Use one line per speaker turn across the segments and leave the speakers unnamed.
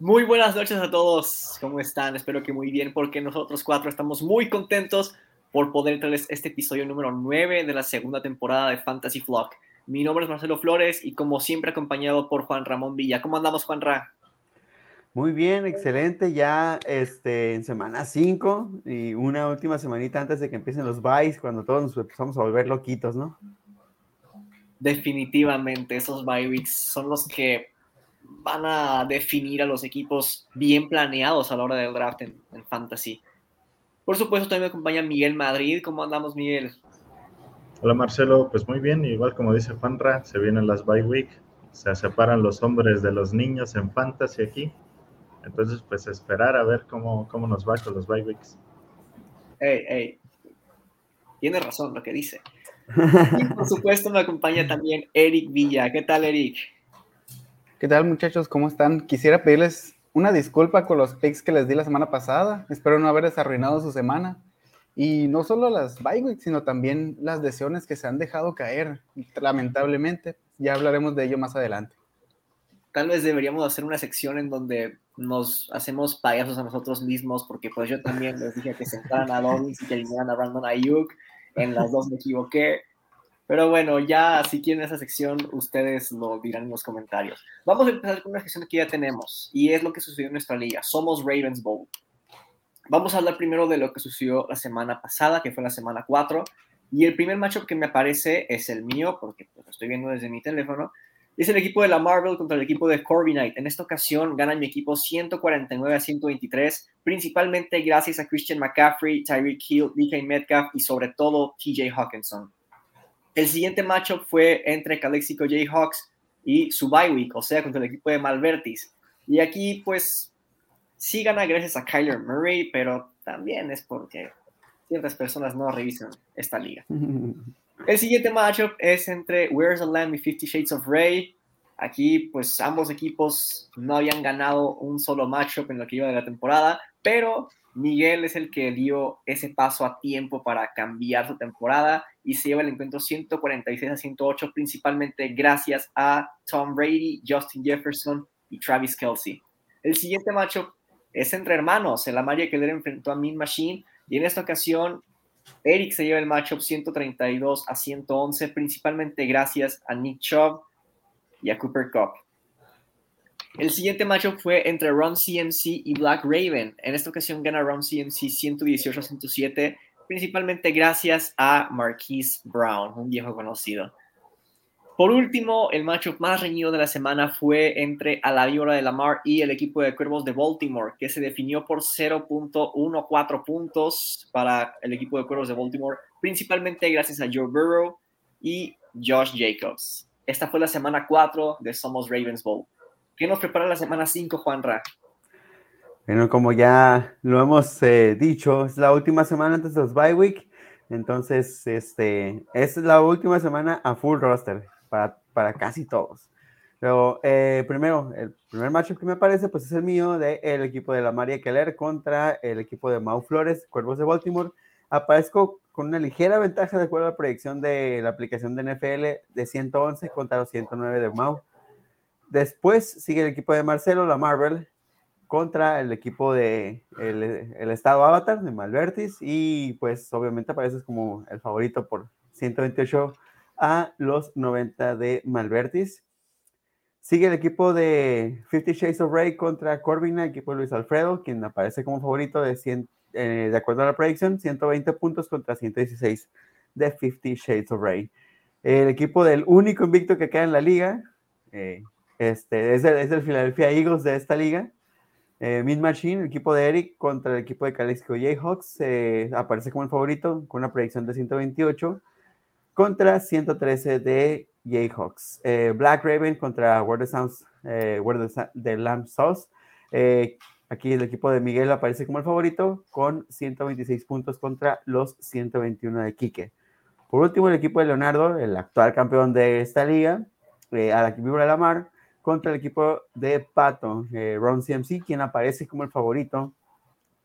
Muy buenas noches a todos, ¿cómo están? Espero que muy bien, porque nosotros cuatro estamos muy contentos por poder traerles este episodio número 9 de la segunda temporada de Fantasy Flock. Mi nombre es Marcelo Flores y como siempre acompañado por Juan Ramón Villa. ¿Cómo andamos, Juan Ra?
Muy bien, excelente. Ya este, en semana 5 y una última semanita antes de que empiecen los buys, cuando todos nos empezamos a volver loquitos, ¿no?
Definitivamente, esos bye weeks son los que van a definir a los equipos bien planeados a la hora del draft en, Fantasy. Por supuesto, también me acompaña Miguel Madrid. ¿Cómo andamos, Miguel?
Hola, Marcelo. Pues muy bien, igual como dice Juanra, se vienen las bye week, se separan los hombres de los niños en Fantasy aquí. Entonces, pues esperar a ver cómo, cómo nos va con los bye weeks.
Hey, hey. Tiene razón lo que dice. Y por supuesto me acompaña también Eric Villa. ¿Qué tal, Eric?
¿Qué tal muchachos? ¿Cómo están? Quisiera pedirles una disculpa con los picks que les di la semana pasada. Espero no haberles arruinado su semana. Y no solo las bye sino también las lesiones que se han dejado caer, lamentablemente. Ya hablaremos de ello más adelante.
Tal vez deberíamos hacer una sección en donde nos hacemos payasos a nosotros mismos, porque pues yo también les dije que sentaran a Dobbins y que eliminaran a Brandon Ayuk. En las dos me equivoqué. Pero bueno, ya si quieren esa sección, ustedes lo dirán en los comentarios. Vamos a empezar con una sección que ya tenemos, y es lo que sucedió en nuestra liga. Somos Ravens Bowl. Vamos a hablar primero de lo que sucedió la semana pasada, que fue la semana 4. Y el primer matchup que me aparece es el mío, porque pues, lo estoy viendo desde mi teléfono. Es el equipo de la Marvel contra el equipo de Corby Knight. En esta ocasión gana mi equipo 149 a 123, principalmente gracias a Christian McCaffrey, Tyreek Hill, DK Metcalf y sobre todo TJ Hawkinson. El siguiente matchup fue entre Calexico Jayhawks y su o sea, contra el equipo de Malvertis. Y aquí, pues, sí gana gracias a Kyler Murray, pero también es porque ciertas personas no revisan esta liga. El siguiente matchup es entre Where's the Lamb y Fifty Shades of Ray. Aquí, pues, ambos equipos no habían ganado un solo matchup en lo que iba de la temporada, pero Miguel es el que dio ese paso a tiempo para cambiar su temporada y se lleva el encuentro 146 a 108, principalmente gracias a Tom Brady, Justin Jefferson y Travis Kelsey. El siguiente macho es entre hermanos. El Amaria Keller enfrentó a Min Machine y en esta ocasión Eric se lleva el matchup 132 a 111, principalmente gracias a Nick Chubb y a Cooper Cup. El siguiente matchup fue entre Ron CMC y Black Raven. En esta ocasión gana Ron CMC 118 a 107, principalmente gracias a Marquise Brown, un viejo conocido. Por último, el matchup más reñido de la semana fue entre Alaviora de Lamar y el equipo de Cuervos de Baltimore, que se definió por 0.14 puntos para el equipo de Cuervos de Baltimore, principalmente gracias a Joe Burrow y Josh Jacobs. Esta fue la semana 4 de Somos Ravens Bowl. ¿Qué nos prepara la semana 5, Juan Ra?
Bueno, como ya lo hemos eh, dicho, es la última semana antes de los bye week. Entonces, este, es la última semana a full roster para, para casi todos. Pero eh, primero, el primer matchup que me aparece, pues es el mío del equipo de la María Keller contra el equipo de Mau Flores, Cuervos de Baltimore. Aparezco con una ligera ventaja de acuerdo a la proyección de la aplicación de NFL de 111 contra los 109 de Mau. Después sigue el equipo de Marcelo, la Marvel, contra el equipo de el, estado Avatar de Malvertis y pues obviamente apareces como el favorito por 128 a los 90 de Malvertis. Sigue el equipo de 50 Shades of Ray contra Corbina, el equipo de Luis Alfredo, quien aparece como favorito de, 100, eh, de acuerdo a la predicción, 120 puntos contra 116 de 50 Shades of Ray. El equipo del único invicto que queda en la liga, eh, este, es, el, Philadelphia Eagles de esta liga. Eh, Mid Machine, el equipo de Eric contra el equipo de Calexico Jayhawks, eh, aparece como el favorito con una predicción de 128 contra 113 de Jayhawks. Eh, Black Raven contra Word Sounds, eh, de Lamb Sauce. Eh, aquí el equipo de Miguel aparece como el favorito con 126 puntos contra los 121 de Quique. Por último, el equipo de Leonardo, el actual campeón de esta liga, a la que vibra la mar, contra el equipo de Pato, eh, Ron CMC, quien aparece como el favorito,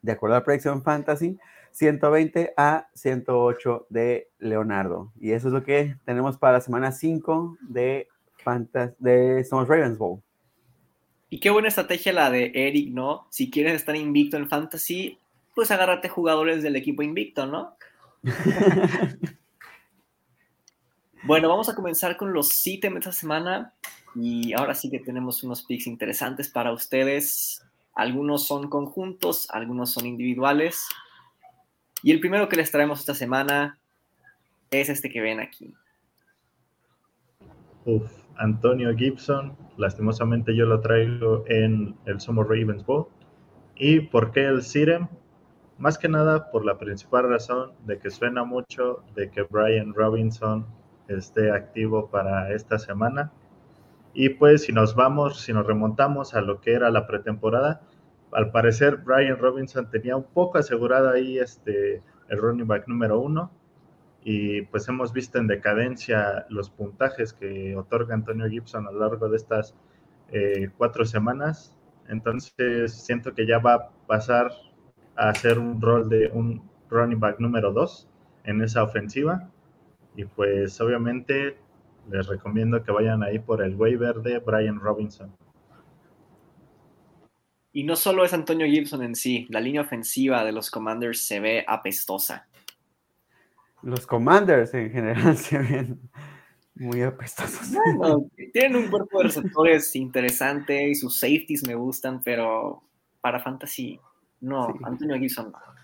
de acuerdo a la predicción Fantasy, 120 a 108 de Leonardo. Y eso es lo que tenemos para la semana 5 de, Fantasy, de Somos Ravens Bowl.
Y qué buena estrategia la de Eric, ¿no? Si quieres estar invicto en fantasy, pues agárrate jugadores del equipo invicto, ¿no? bueno, vamos a comenzar con los ítems de esta semana. Y ahora sí que tenemos unos picks interesantes para ustedes. Algunos son conjuntos, algunos son individuales. Y el primero que les traemos esta semana es este que ven aquí.
Uf, Antonio Gibson. Lastimosamente yo lo traigo en el Somos Ravens Bowl. ¿Y por qué el Sirem? Más que nada por la principal razón de que suena mucho de que Brian Robinson esté activo para esta semana. Y pues si nos vamos, si nos remontamos a lo que era la pretemporada, al parecer Brian Robinson tenía un poco asegurado ahí este, el running back número uno. Y pues hemos visto en decadencia los puntajes que otorga Antonio Gibson a lo largo de estas eh, cuatro semanas. Entonces siento que ya va a pasar a hacer un rol de un running back número 2 en esa ofensiva. Y pues obviamente les recomiendo que vayan ahí por el waiver de Brian Robinson.
Y no solo es Antonio Gibson en sí, la línea ofensiva de los Commanders se ve apestosa.
Los Commanders en general se ven muy apestosos.
tienen un cuerpo de receptores interesante y sus safeties me gustan, pero para fantasy no, Antonio Gibson no.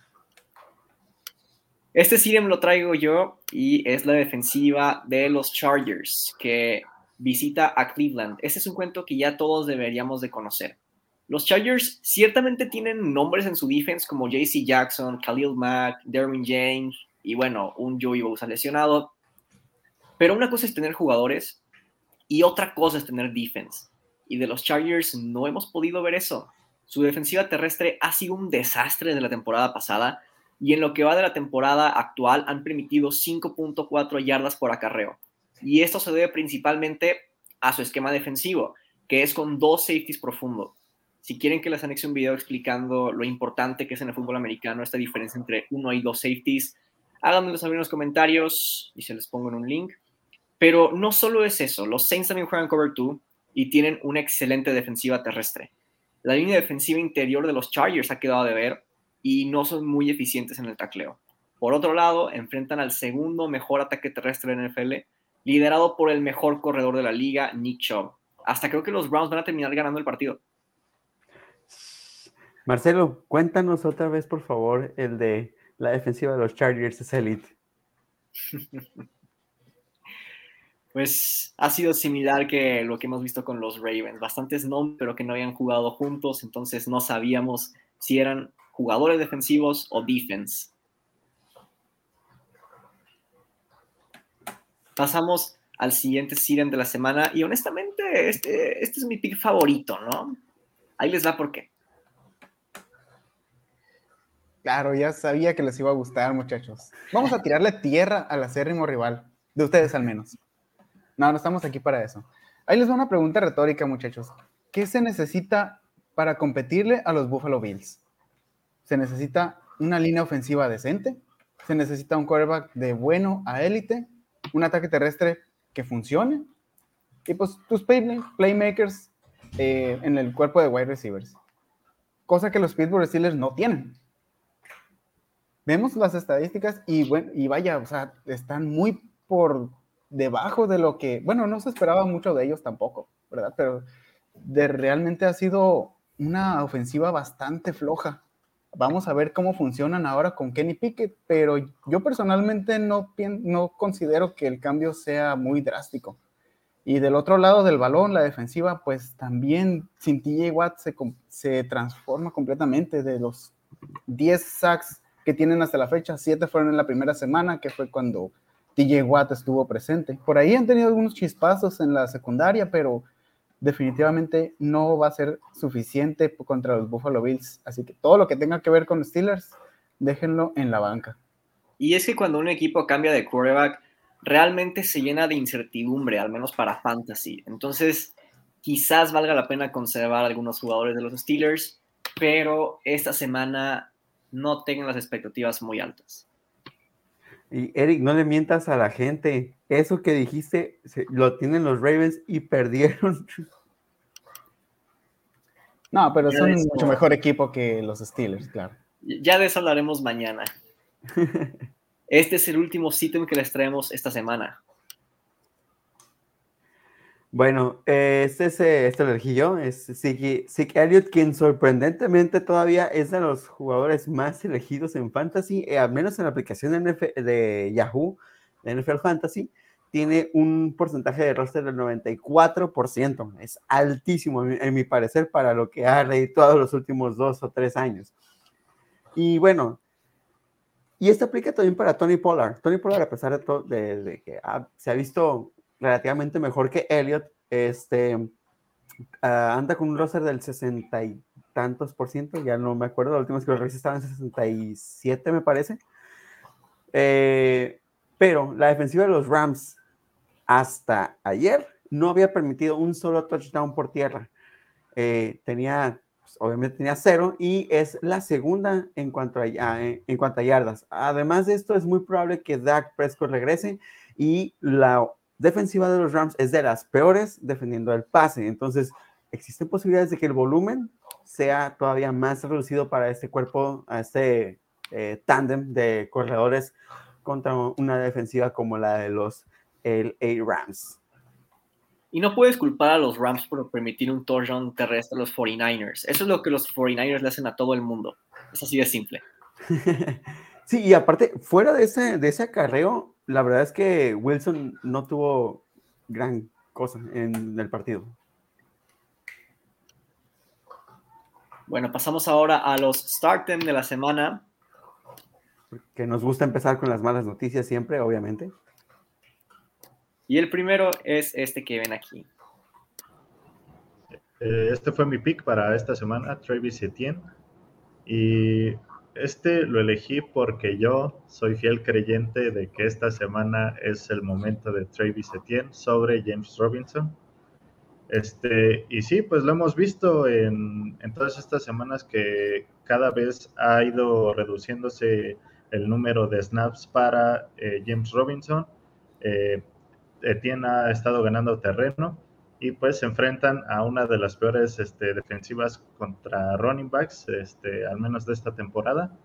Este me lo traigo yo y es la defensiva de los Chargers que visita a Cleveland. Este es un cuento que ya todos deberíamos de conocer. Los Chargers ciertamente tienen nombres en su defense como JC Jackson, Khalil Mack, Derwin James y bueno, un Joey Bosa lesionado. Pero una cosa es tener jugadores y otra cosa es tener defense. Y de los Chargers no hemos podido ver eso. Su defensiva terrestre ha sido un desastre desde la temporada pasada y en lo que va de la temporada actual han permitido 5.4 yardas por acarreo. Y esto se debe principalmente a su esquema defensivo, que es con dos safeties profundo. Si quieren que les anexe un video explicando lo importante que es en el fútbol americano esta diferencia entre uno y dos safeties, háganmelo saber en los comentarios y se les pongo en un link. Pero no solo es eso, los Saints también juegan cover 2 y tienen una excelente defensiva terrestre. La línea defensiva interior de los Chargers ha quedado de ver y no son muy eficientes en el tacleo. Por otro lado, enfrentan al segundo mejor ataque terrestre en NFL, liderado por el mejor corredor de la liga, Nick Chubb. Hasta creo que los Browns van a terminar ganando el partido.
Marcelo, cuéntanos otra vez, por favor, el de la defensiva de los Chargers es elite.
pues ha sido similar que lo que hemos visto con los Ravens. Bastantes nombres, pero que no habían jugado juntos, entonces no sabíamos si eran jugadores defensivos o defense. Pasamos al siguiente Siren de la semana y honestamente este, este es mi pick favorito, ¿no? Ahí les da por qué.
Claro, ya sabía que les iba a gustar, muchachos. Vamos a tirarle tierra al acérrimo rival, de ustedes al menos. No, no estamos aquí para eso. Ahí les va una pregunta retórica, muchachos. ¿Qué se necesita para competirle a los Buffalo Bills? Se necesita una línea ofensiva decente, se necesita un quarterback de bueno a élite, un ataque terrestre que funcione y pues tus playmakers eh, en el cuerpo de wide receivers. Cosa que los Pittsburgh Steelers no tienen. Vemos las estadísticas y, bueno, y vaya, o sea, están muy por debajo de lo que, bueno, no se esperaba mucho de ellos tampoco, ¿verdad? Pero de, realmente ha sido una ofensiva bastante floja. Vamos a ver cómo funcionan ahora con Kenny Pickett, pero yo personalmente no, no considero que el cambio sea muy drástico. Y del otro lado del balón, la defensiva, pues también sin TJ Watt se, se transforma completamente de los 10 sacks que tienen hasta la fecha. 7 fueron en la primera semana, que fue cuando TJ Watt estuvo presente. Por ahí han tenido algunos chispazos en la secundaria, pero definitivamente no va a ser suficiente contra los Buffalo Bills. Así que todo lo que tenga que ver con Steelers, déjenlo en la banca.
Y es que cuando un equipo cambia de quarterback, realmente se llena de incertidumbre, al menos para fantasy. Entonces, quizás valga la pena conservar algunos jugadores de los Steelers, pero esta semana no tengan las expectativas muy altas.
Y Eric, no le mientas a la gente. Eso que dijiste lo tienen los Ravens y perdieron.
No, pero son mucho mejor equipo que los Steelers, claro.
Ya de eso hablaremos mañana. Este es el último sitio que les traemos esta semana.
Bueno, este, es, eh, este lo elegí yo, es Zeke Elliott, quien sorprendentemente todavía es de los jugadores más elegidos en Fantasy, eh, al menos en la aplicación de, de Yahoo, de NFL Fantasy, tiene un porcentaje de roster del 94%. Es altísimo, en mi parecer, para lo que ha todos los últimos dos o tres años. Y bueno, y esto aplica también para Tony Pollard. Tony Pollard, a pesar de, todo, de, que se ha visto relativamente mejor que Elliot, este, ah, anda con un roster del 60 y tantos por ciento, ya no me acuerdo, la última vez que lo revisé estaba en 67, me parece. Eh, pero la defensiva de los Rams hasta ayer no había permitido un solo touchdown por tierra. Eh, tenía, pues, obviamente tenía cero y es la segunda en cuanto, a, en cuanto a yardas. Además de esto, es muy probable que Dak Prescott regrese y la defensiva de los Rams es de las peores defendiendo el pase. Entonces, existen posibilidades de que el volumen sea todavía más reducido para este cuerpo, a este eh, tándem de corredores contra una defensiva como la de los LA Rams.
Y no puedes culpar a los Rams por permitir un touchdown terrestre a los 49ers. Eso es lo que los 49ers le hacen a todo el mundo. Es así de simple.
sí, y aparte, fuera de ese, de ese acarreo, la verdad es que Wilson no tuvo gran cosa en el partido.
Bueno, pasamos ahora a los start de la semana.
Que nos gusta empezar con las malas noticias siempre, obviamente.
Y el primero es este que ven aquí.
Eh, este fue mi pick para esta semana, Travis Etienne. Y este lo elegí porque yo soy fiel creyente de que esta semana es el momento de Travis Etienne sobre James Robinson. Este, y sí, pues lo hemos visto en, todas estas semanas que cada vez ha ido reduciéndose el número de snaps para eh, James Robinson. Eh, Etienne ha estado ganando terreno y pues se enfrentan a una de las peores este, defensivas contra running backs, este, al menos de esta temporada.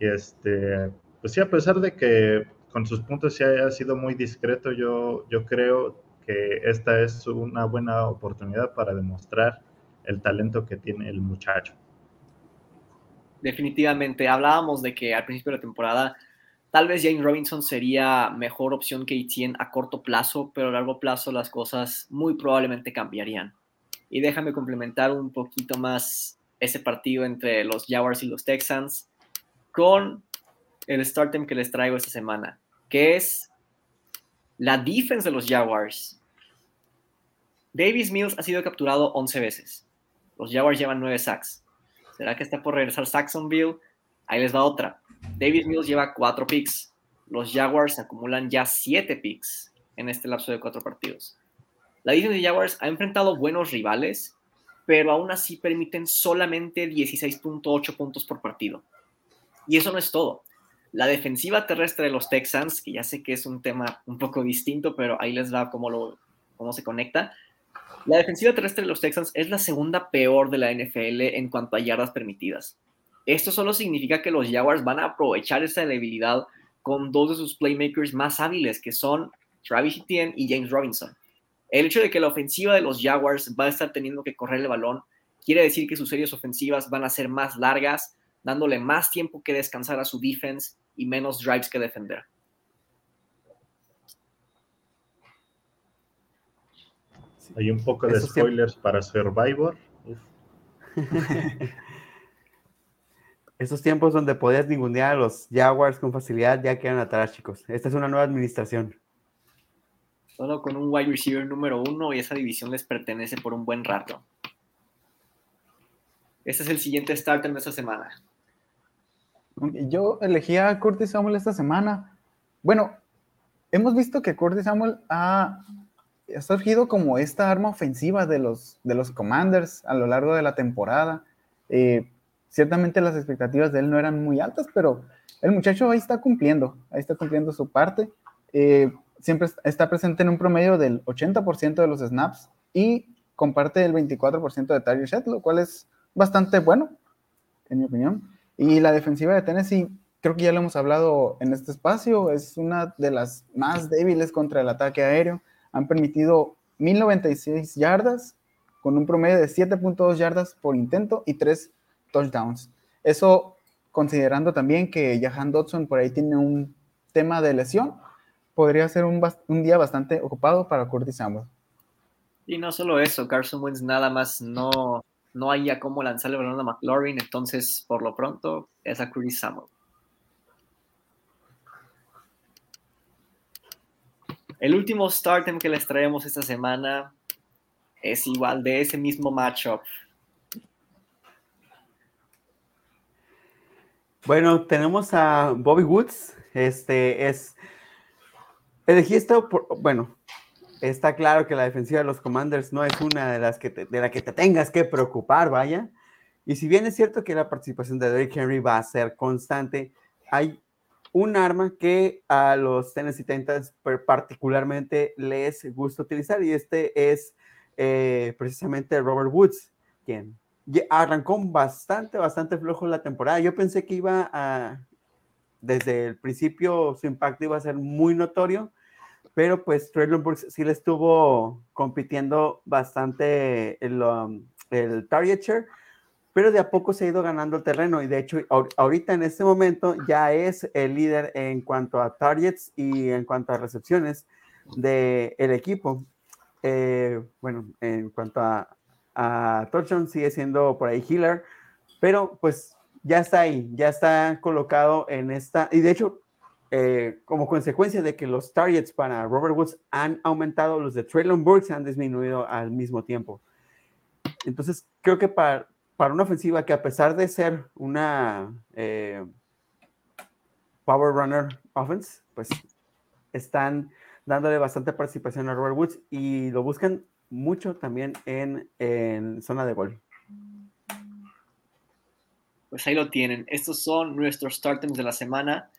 Y este, pues sí, a pesar de que con sus puntos sí ha sido muy discreto, yo, yo creo que esta es una buena oportunidad para demostrar el talento que tiene el muchacho.
Definitivamente, hablábamos de que al principio de la temporada Tal vez James Robinson sería mejor opción que Etienne a corto plazo, pero a largo plazo las cosas muy probablemente cambiarían. Y déjame complementar un poquito más ese partido entre los Jaguars y los Texans con el start que les traigo esta semana, que es la defense de los Jaguars. Davis Mills ha sido capturado 11 veces. Los Jaguars llevan 9 sacks. ¿Será que está por regresar Saxonville? Ahí les va otra. David Mills lleva cuatro picks. Los Jaguars acumulan ya siete picks en este lapso de cuatro partidos. La defensa de Jaguars ha enfrentado buenos rivales, pero aún así permiten solamente 16.8 puntos por partido. Y eso no es todo. La defensiva terrestre de los Texans, que ya sé que es un tema un poco distinto, pero ahí les va cómo, lo, cómo se conecta. La defensiva terrestre de los Texans es la segunda peor de la NFL en cuanto a yardas permitidas. Esto solo significa que los Jaguars van a aprovechar esa debilidad con dos de sus playmakers más hábiles, que son Travis Etienne y James Robinson. El hecho de que la ofensiva de los Jaguars va a estar teniendo que correr el balón quiere decir que sus series ofensivas van a ser más largas, dándole más tiempo que descansar a su defense y menos drives que defender.
Hay un poco de spoilers para Survivor.
Esos tiempos donde podías ningunear a los Jaguars con facilidad ya quedan atrás, chicos. Esta es una nueva administración.
Solo con un wide receiver número uno y esa división les pertenece por un buen rato. Este es el siguiente starter de esta semana.
Yo elegí a Curtis Samuel esta semana. Bueno, hemos visto que Curtis Samuel ha, surgido como esta arma ofensiva de los, de los Commanders a lo largo de la temporada. Eh, ciertamente las expectativas de él no eran muy altas, pero el muchacho ahí está cumpliendo, ahí está cumpliendo su parte. Eh, siempre está presente en un promedio del 80% de los snaps y comparte el 24% de target share, lo cual es bastante bueno, en mi opinión. Y la defensiva de Tennessee, creo que ya lo hemos hablado en este espacio, es una de las más débiles contra el ataque aéreo. Han permitido 1096 yardas con un promedio de 7.2 yardas por intento y 3 touchdowns. Eso considerando también que Jahan Dodson por ahí tiene un tema de lesión, podría ser un, un día bastante ocupado para Curtis Samuel.
Y no solo eso, Carson Wentz nada más no, no haya cómo lanzarle balón a McLaurin, entonces por lo pronto es a Curtis Samuel. El último startem que les traemos esta semana es igual de ese mismo matchup.
Bueno, tenemos a Bobby Woods. Este es. Elegí esto por. Bueno, está claro que la defensiva de los Commanders no es una de las que te, de la que te tengas que preocupar, vaya. Y si bien es cierto que la participación de Derrick Henry va a ser constante, hay un arma que a los Tennessee Titans particularmente les gusta utilizar y este es eh, precisamente Robert Woods, quien arrancó bastante, bastante flojo la temporada. Yo pensé que iba a, desde el principio su impacto iba a ser muy notorio, pero pues Traylon Brooks sí le estuvo compitiendo bastante el, um, el target share, pero de a poco se ha ido ganando el terreno y de hecho ahorita en este momento ya es el líder en cuanto a targets y en cuanto a recepciones del el equipo. Eh, bueno, en cuanto a, a sigue siendo por ahí healer, pero pues ya está ahí, ya está colocado en esta, y de hecho, eh, como consecuencia de que los targets para Robert Woods han aumentado, los de Traylon Burks han disminuido al mismo tiempo. Entonces, creo que para, para una ofensiva que a pesar de ser una eh, power runner offense, pues están dándole bastante participación a Robert Woods y lo buscan mucho también en, zona de gol.
Pues ahí lo tienen. Estos son nuestros starters de la semana.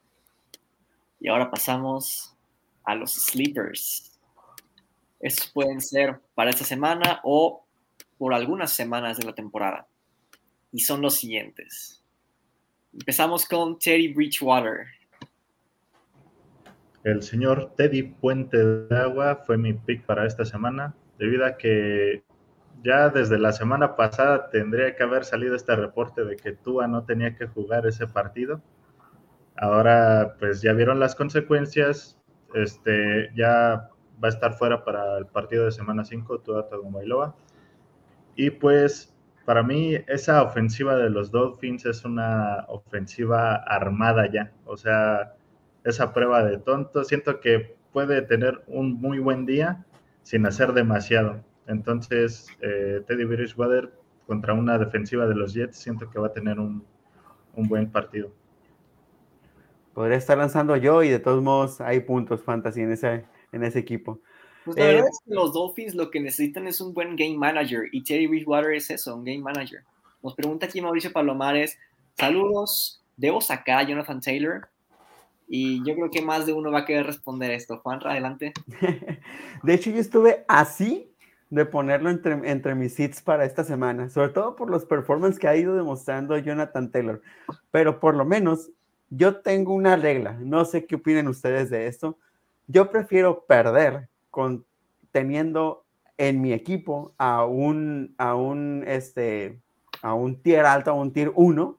Y ahora pasamos a los sleepers. Estos pueden ser para esta semana o por algunas semanas de la temporada. Y son los siguientes. Empezamos con Teddy Bridgewater.
El señor Teddy Puente de Agua fue mi pick para esta semana, debido a que ya desde la semana pasada tendría que haber salido este reporte de que Tua no tenía que jugar ese partido. Ahora, pues ya vieron las consecuencias. Este, ya va a estar fuera para el partido de semana 5, Tua Tagovailoa. Y pues, para mí, esa ofensiva de los Dolphins es una ofensiva armada ya. O sea, esa prueba de tonto. Siento que puede tener un muy buen día sin hacer demasiado. Entonces, eh, Teddy Bridgewater contra una defensiva de los Jets, siento que va a tener un, buen partido.
Podría estar lanzando yo y de todos modos hay puntos fantasy en ese, en ese equipo.
Pues la verdad eh, es que los Dolphins lo que necesitan es un buen game manager y Teddy Bridgewater es eso, un game manager. Nos pregunta aquí Mauricio Palomares, saludos, ¿debo sacar a Jonathan Taylor? Y yo creo que más de uno va a querer responder esto. Juan, adelante.
De hecho, yo estuve así de ponerlo entre, entre mis hits para esta semana, sobre todo por los performances que ha ido demostrando Jonathan Taylor. Pero por lo menos yo tengo una regla, no sé qué opinen ustedes de esto. Yo prefiero perder con teniendo en mi equipo a un, a un, este, a un tier alto, a un tier 1,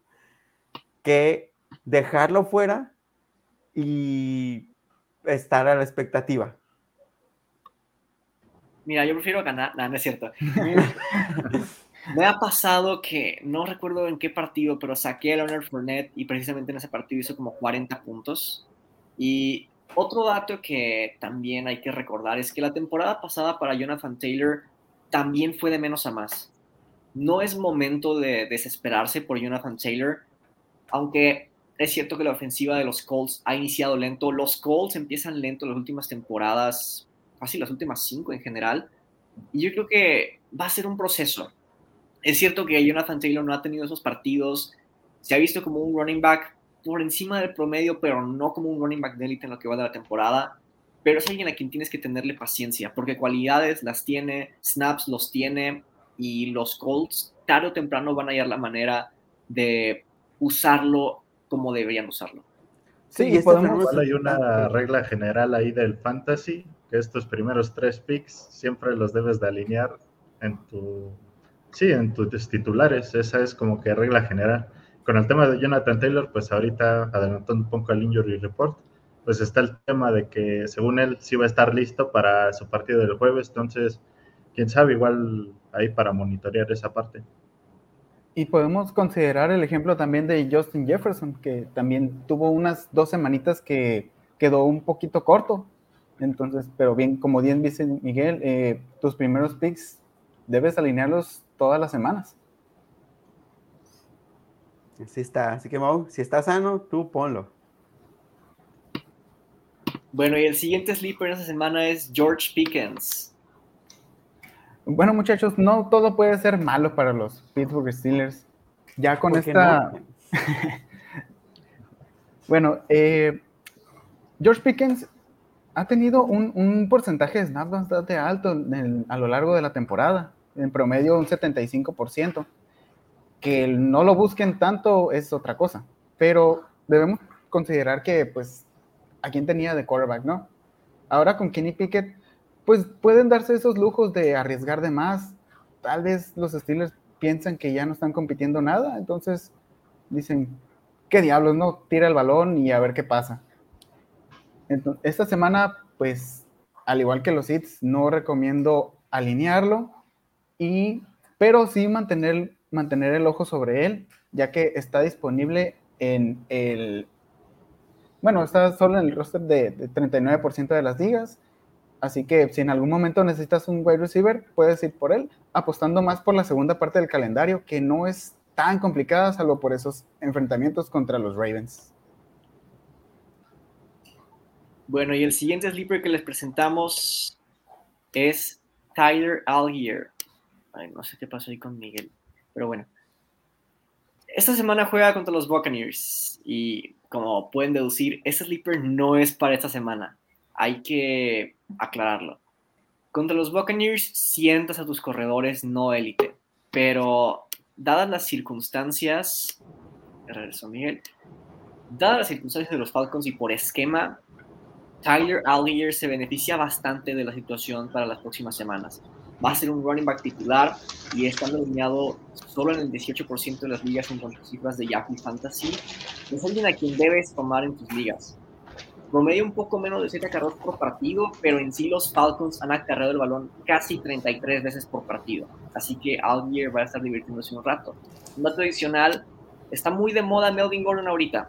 que dejarlo fuera y estar a la expectativa.
Mira, yo prefiero ganar. No, no es cierto. Me ha pasado que no recuerdo en qué partido, pero saqué a Leonard Fournette y precisamente en ese partido hizo como 40 puntos. Y otro dato que también hay que recordar es que la temporada pasada para Jonathan Taylor también fue de menos a más. No es momento de desesperarse por Jonathan Taylor, aunque es cierto que la ofensiva de los Colts ha iniciado lento. Los Colts empiezan lento las últimas temporadas, casi las últimas cinco en general. Y yo creo que va a ser un proceso. Es cierto que Jonathan Taylor no ha tenido esos partidos. Se ha visto como un running back por encima del promedio, pero no como un running back de en lo que va de la temporada. pero es alguien a quien tienes que tenerle paciencia, porque cualidades las tiene, snaps los tiene, y los Colts tarde o temprano van a hallar la manera de usarlo como deberían usarlo.
Sí, y podemos... hay una regla general ahí del fantasy, que estos primeros tres picks siempre los debes de alinear en tu, sí, en tus titulares, esa es como que regla general. Con el tema de Jonathan Taylor, pues ahorita adelantando un poco al injury report, pues está el tema de que según él sí va a estar listo para su partido del jueves, entonces, quién sabe, igual ahí para monitorear esa parte.
Y podemos considerar el ejemplo también de Justin Jefferson, que también tuvo unas dos semanitas que quedó un poquito corto. Entonces, pero bien, como bien dice Miguel, eh, tus primeros picks debes alinearlos todas las semanas.
Así está. Así que, Mau, si está sano, tú ponlo.
Bueno, y el siguiente sleeper esta semana es George Pickens.
Bueno, muchachos, no todo puede ser malo para los Pittsburgh Steelers. Ya con esta. bueno, eh, George Pickens ha tenido un, porcentaje de snaps bastante alto a lo largo de la temporada, en promedio un 75%. Que no lo busquen tanto es otra cosa, pero debemos considerar que, pues, a quién tenía de quarterback, ¿no? Ahora con Kenny Pickett pues pueden darse esos lujos de arriesgar de más. Tal vez los Steelers piensan que ya no están compitiendo nada, entonces dicen, ¿qué diablos? No, tira el balón y a ver qué pasa. esta semana, pues, al igual que los hits, no recomiendo alinearlo, y, pero sí mantener, mantener el ojo sobre él, ya que está disponible en el, bueno, está solo en el roster de, de 39% de las ligas, Así que si en algún momento necesitas un wide receiver, puedes ir por él, apostando más por la segunda parte del calendario, que no es tan complicada, salvo por esos enfrentamientos contra los Ravens.
Bueno, y el siguiente sleeper que les presentamos es Tyler Algier. Ay, no sé qué pasó ahí con Miguel, pero bueno. Esta semana juega contra los Buccaneers y como pueden deducir, este sleeper no es para esta semana. Hay que aclararlo. Contra los Buccaneers sientas a tus corredores no élite, pero dadas las circunstancias, regreso Miguel, dadas las circunstancias de los Falcons y por esquema, Tyler Algier se beneficia bastante de la situación para las próximas semanas. Va a ser un running back titular y estando alineado solo en el 18% de las ligas en cuanto a cifras de Yahoo Fantasy. Es alguien a quien debes tomar en tus ligas promedio un poco menos de 7 carreras por partido, pero en sí los Falcons han acarreado el balón casi 33 veces por partido. Así que Algier va a estar divirtiéndose un rato. Un dato adicional, está muy de moda Melvin Gordon ahorita.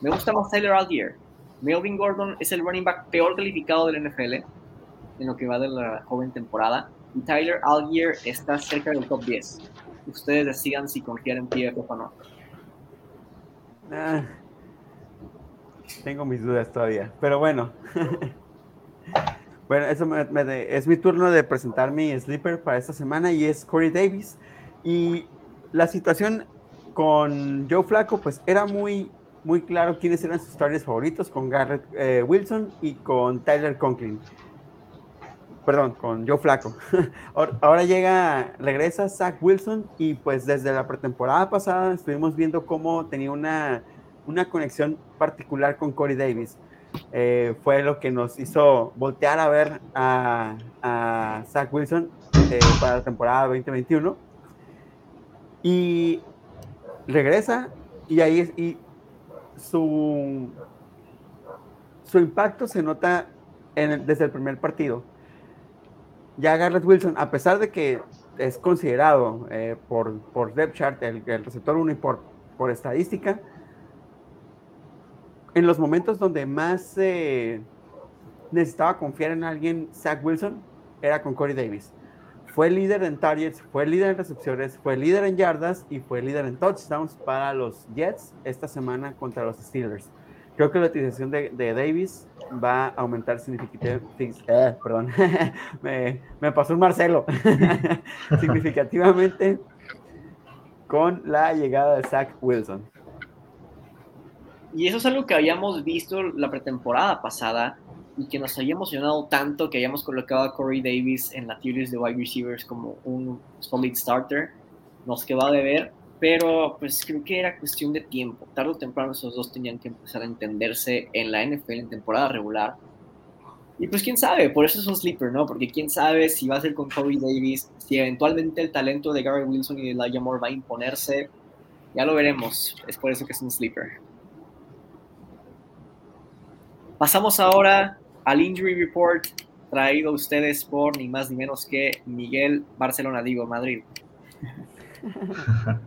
Me gusta más Tyler Algier. Melvin Gordon es el running back peor calificado del NFL en lo que va de la joven temporada. Y Tyler Algier está cerca del top 10. Ustedes decidan si confiar en PFF o no.
Ah, tengo mis dudas todavía, pero bueno. bueno, eso es mi turno de presentar mi sleeper para esta semana y es Corey Davis. Y la situación con Joe Flaco, pues era muy, muy claro quiénes eran sus starters favoritos, con Garrett eh, Wilson y con Tyler Conklin. Perdón, con Joe Flaco. Ahora llega, regresa Zach Wilson y pues desde la pretemporada pasada estuvimos viendo cómo tenía una una conexión particular con Corey Davis. Eh, fue lo que nos hizo voltear a ver a, Zach Wilson eh, para la temporada 2021. Y regresa y ahí y su, su impacto se nota desde el primer partido. Ya Garrett Wilson, a pesar de que es considerado eh, por, por depth chart el, receptor 1 y por, por estadística, en los momentos donde más eh, necesitaba confiar en alguien, Zach Wilson, era con Corey Davis. Fue líder en targets, fue líder en recepciones, fue líder en yardas y fue líder en touchdowns para los Jets esta semana contra los Steelers. Creo que la utilización de, Davis va a aumentar significativamente. Eh, perdón, me, me, pasó un Marcelo. significativamente con la llegada de Zach Wilson.
Y eso es algo que habíamos visto la pretemporada pasada y que nos haya emocionado tanto que hayamos colocado a Corey Davis en la tier de wide receivers como un solid starter. Nos quedó a deber, pero pues creo que era cuestión de tiempo. Tarde o temprano esos dos tenían que empezar a entenderse en la NFL en temporada regular. Y pues quién sabe, por eso es un sleeper, ¿no? Porque quién sabe si va a ser con Corey Davis, si eventualmente el talento de Gary Wilson y de Elijah Moore va a imponerse. Ya lo veremos, es por eso que es un sleeper. Pasamos ahora al Injury Report traído a ustedes por ni más ni menos que Miguel Barcelona, digo, Madrid.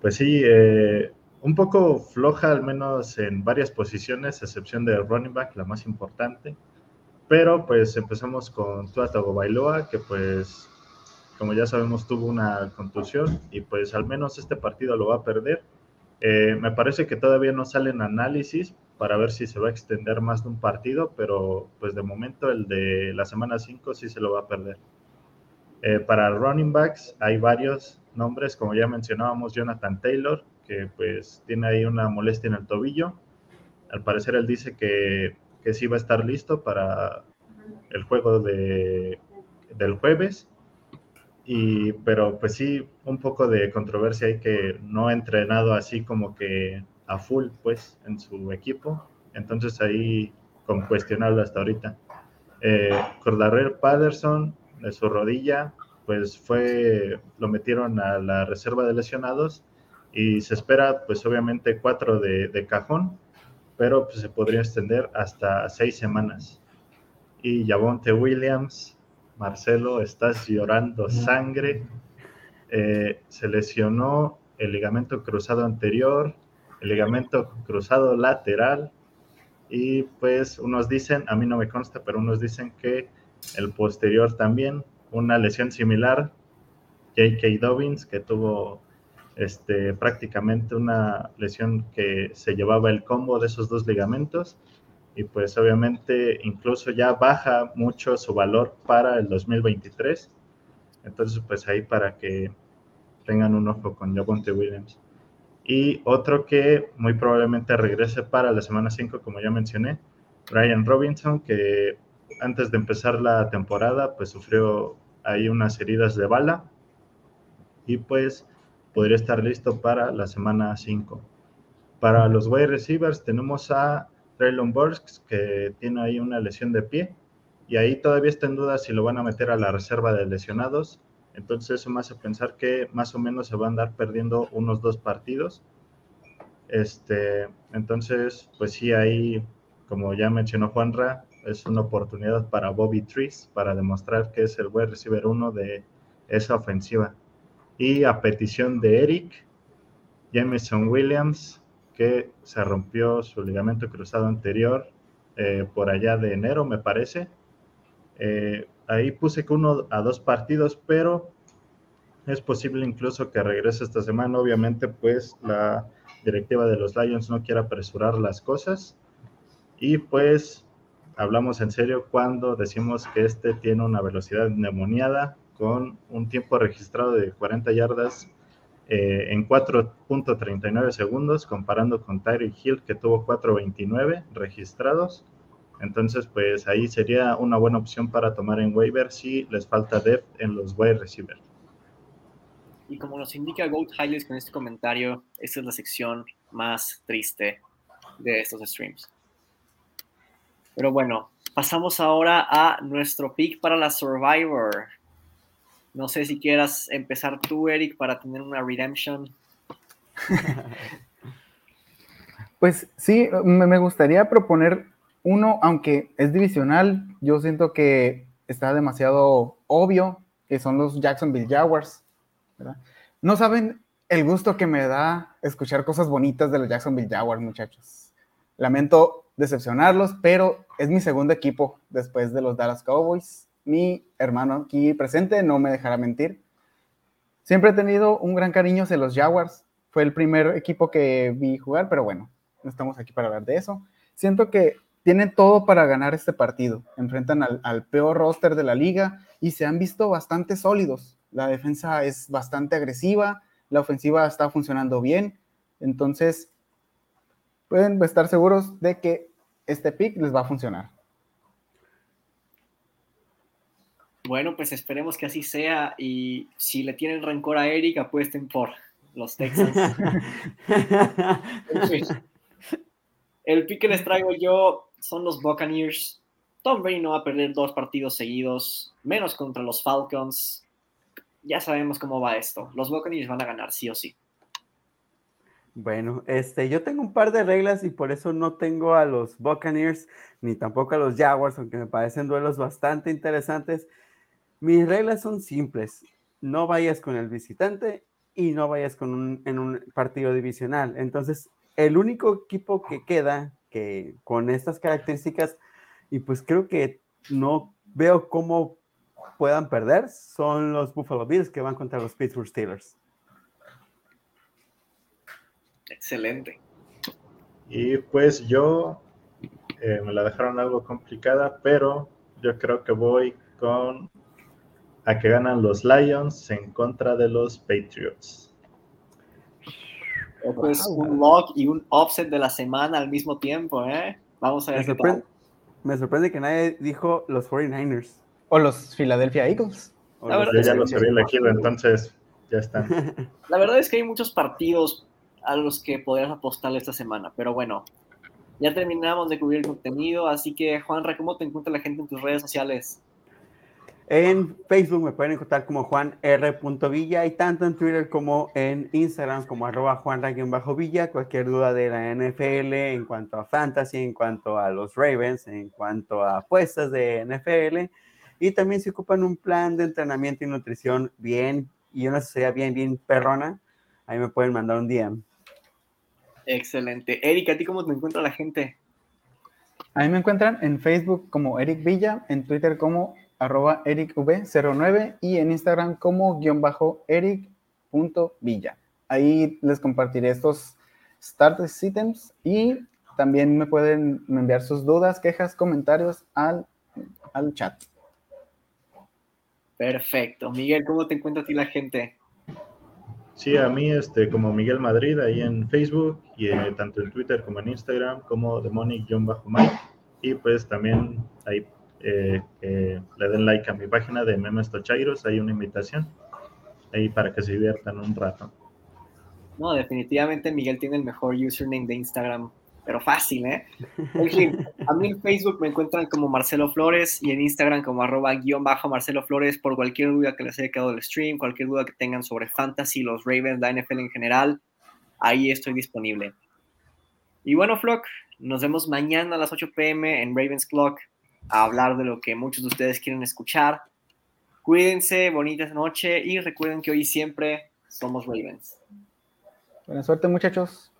Pues sí, eh, un poco floja al menos en varias posiciones, excepción de running back, la más importante. Pero pues empezamos con Tua Bailoa, que pues como ya sabemos tuvo una contusión y pues al menos este partido lo va a perder. Eh, me parece que todavía no salen análisis para ver si se va a extender más de un partido, pero pues de momento el de la semana 5 sí se lo va a perder. Eh, para running backs hay varios nombres, como ya mencionábamos, Jonathan Taylor, que pues tiene ahí una molestia en el tobillo. Al parecer él dice que, que sí va a estar listo para el juego de, del jueves. Y, pero pues sí, un poco de controversia hay que no ha entrenado así como que a full, pues, en su equipo. Entonces ahí con cuestionable hasta ahorita. Eh, Cordarrell Patterson, de su rodilla, pues fue, lo metieron a la reserva de lesionados y se espera, pues obviamente, cuatro de, de cajón, pero pues, se podría extender hasta seis semanas. Y Javonte Williams, Marcelo, estás llorando sangre. Eh, se lesionó el ligamento cruzado anterior, el ligamento cruzado lateral y pues unos dicen, a mí no me consta, pero unos dicen que el posterior también, una lesión similar, J.K. Dobbins, que tuvo este, prácticamente una lesión que se llevaba el combo de esos dos ligamentos y pues obviamente incluso ya baja mucho su valor para el 2023. Entonces pues ahí para que tengan un ojo con Javonte Williams. Y otro que muy probablemente regrese para la semana 5, como ya mencioné, Ryan Robinson, que antes de empezar la temporada, pues sufrió ahí unas heridas de bala. Y pues podría estar listo para la semana 5. Para los wide receivers tenemos a Traylon Burks, que tiene ahí una lesión de pie, y ahí todavía está en duda si lo van a meter a la reserva de lesionados entonces eso me hace pensar que más o menos se van a andar perdiendo unos dos partidos. Este, entonces, pues sí, ahí, como ya mencionó Juanra, es una oportunidad para Bobby Trees para demostrar que es el buen receiver uno de esa ofensiva. Y a petición de Eric, Jameson Williams, que se rompió su ligamento cruzado anterior eh, por allá de enero, me parece. Eh, ahí puse que uno a dos partidos, pero es posible incluso que regrese esta semana. Obviamente, pues la directiva de los Lions no quiere apresurar las cosas. Y pues hablamos en serio cuando decimos que este tiene una velocidad endemoniada con un tiempo registrado de 40 yardas eh, en 4.39 segundos, comparando con Tyree Hill que tuvo 4.29 registrados. Entonces, pues ahí sería una buena opción para tomar en waiver si les falta depth en los wide receivers.
Y como nos indica Goat Highlights con este comentario, esta es la sección más triste de estos streams. Pero bueno, pasamos ahora a nuestro pick para la Survivor. No sé si quieras empezar tú, Eric, para tener una redemption.
Pues sí, me gustaría proponer uno, aunque es divisional, yo siento que está demasiado obvio, que son los Jacksonville Jaguars. No saben el gusto que me da escuchar cosas bonitas de los Jacksonville Jaguars, muchachos. Lamento decepcionarlos, pero es mi segundo equipo después de los Dallas Cowboys. Mi hermano aquí presente no me dejará mentir. Siempre he tenido un gran cariño hacia los Jaguars. Fue el primer equipo que vi jugar, pero bueno, no estamos aquí para hablar de eso. Siento que tienen todo para ganar este partido. Enfrentan al, peor roster de la liga y se han visto bastante sólidos. La defensa es bastante agresiva, la ofensiva está funcionando bien. Entonces, pueden estar seguros de que este pick les va a funcionar.
Bueno, pues esperemos que así sea y si le tienen rencor a Eric, apuesten por los Texans. El pick que les traigo yo son los Buccaneers. Tom Brady no va a perder dos partidos seguidos, menos contra los Falcons. Ya sabemos cómo va esto. Los Buccaneers van a ganar sí o sí.
Bueno, este, yo tengo un par de reglas y por eso no tengo a los Buccaneers ni tampoco a los Jaguars, aunque me parecen duelos bastante interesantes. Mis reglas son simples. No vayas con el visitante y no vayas con un, en un partido divisional. Entonces, el único equipo que queda que con estas características, y pues creo que no veo cómo puedan perder, son los Buffalo Bills que van contra los Pittsburgh Steelers.
Excelente.
Y pues yo eh, me la dejaron algo complicada, pero yo creo que voy con a que ganan los Lions en contra de los Patriots.
Pues un lock y un offset de la semana al mismo tiempo, ¿eh? Vamos a ver.
Me sorprende, me sorprende que nadie dijo los 49ers.
O los Philadelphia Eagles.
La verdad ya los había elegido, entonces ya están.
La verdad es que hay muchos partidos a los que podrías apostar esta semana, pero bueno, ya terminamos de cubrir el contenido, así que Juan, ¿cómo te encuentra la gente en tus redes sociales?
En Facebook me pueden encontrar como Juan R. Villa y tanto en Twitter como en Instagram como arroba Juan Villa. Cualquier duda de la NFL en cuanto a fantasy, en cuanto a los Ravens, en cuanto a apuestas de NFL. Y también se ocupan un plan de entrenamiento y nutrición bien y una asesoría bien, bien perrona. Ahí me pueden mandar un DM.
Excelente. Eric, ¿a ti cómo te encuentra la gente?
A mí me encuentran en Facebook como Eric Villa, en Twitter como arroba ericv09 y en Instagram como guion bajo eric.villa. Ahí les compartiré estos start items y también me pueden enviar sus dudas, quejas, comentarios al, al chat.
Perfecto. Miguel, ¿cómo te encuentra a ti la gente?
Sí, a mí este, como Miguel Madrid ahí en Facebook y eh, tanto en Twitter como en Instagram como demonic-mike y pues también ahí eh, le den like a mi página de Memes Tochairos, hay una invitación ahí para que se diviertan un rato.
No, definitivamente Miguel tiene el mejor username de Instagram, pero fácil, ¿eh? a mí en Facebook me encuentran como Marcelo Flores y en Instagram como arroba guion bajo Marcelo Flores por cualquier duda que les haya quedado del stream, cualquier duda que tengan sobre fantasy, los Ravens, la NFL en general, ahí estoy disponible. Y bueno, Flock, nos vemos mañana a las 8 pm en Ravens Clock a hablar de lo que muchos de ustedes quieren escuchar. Cuídense, bonita noche y recuerden que hoy siempre somos Ravens.
Buena suerte muchachos.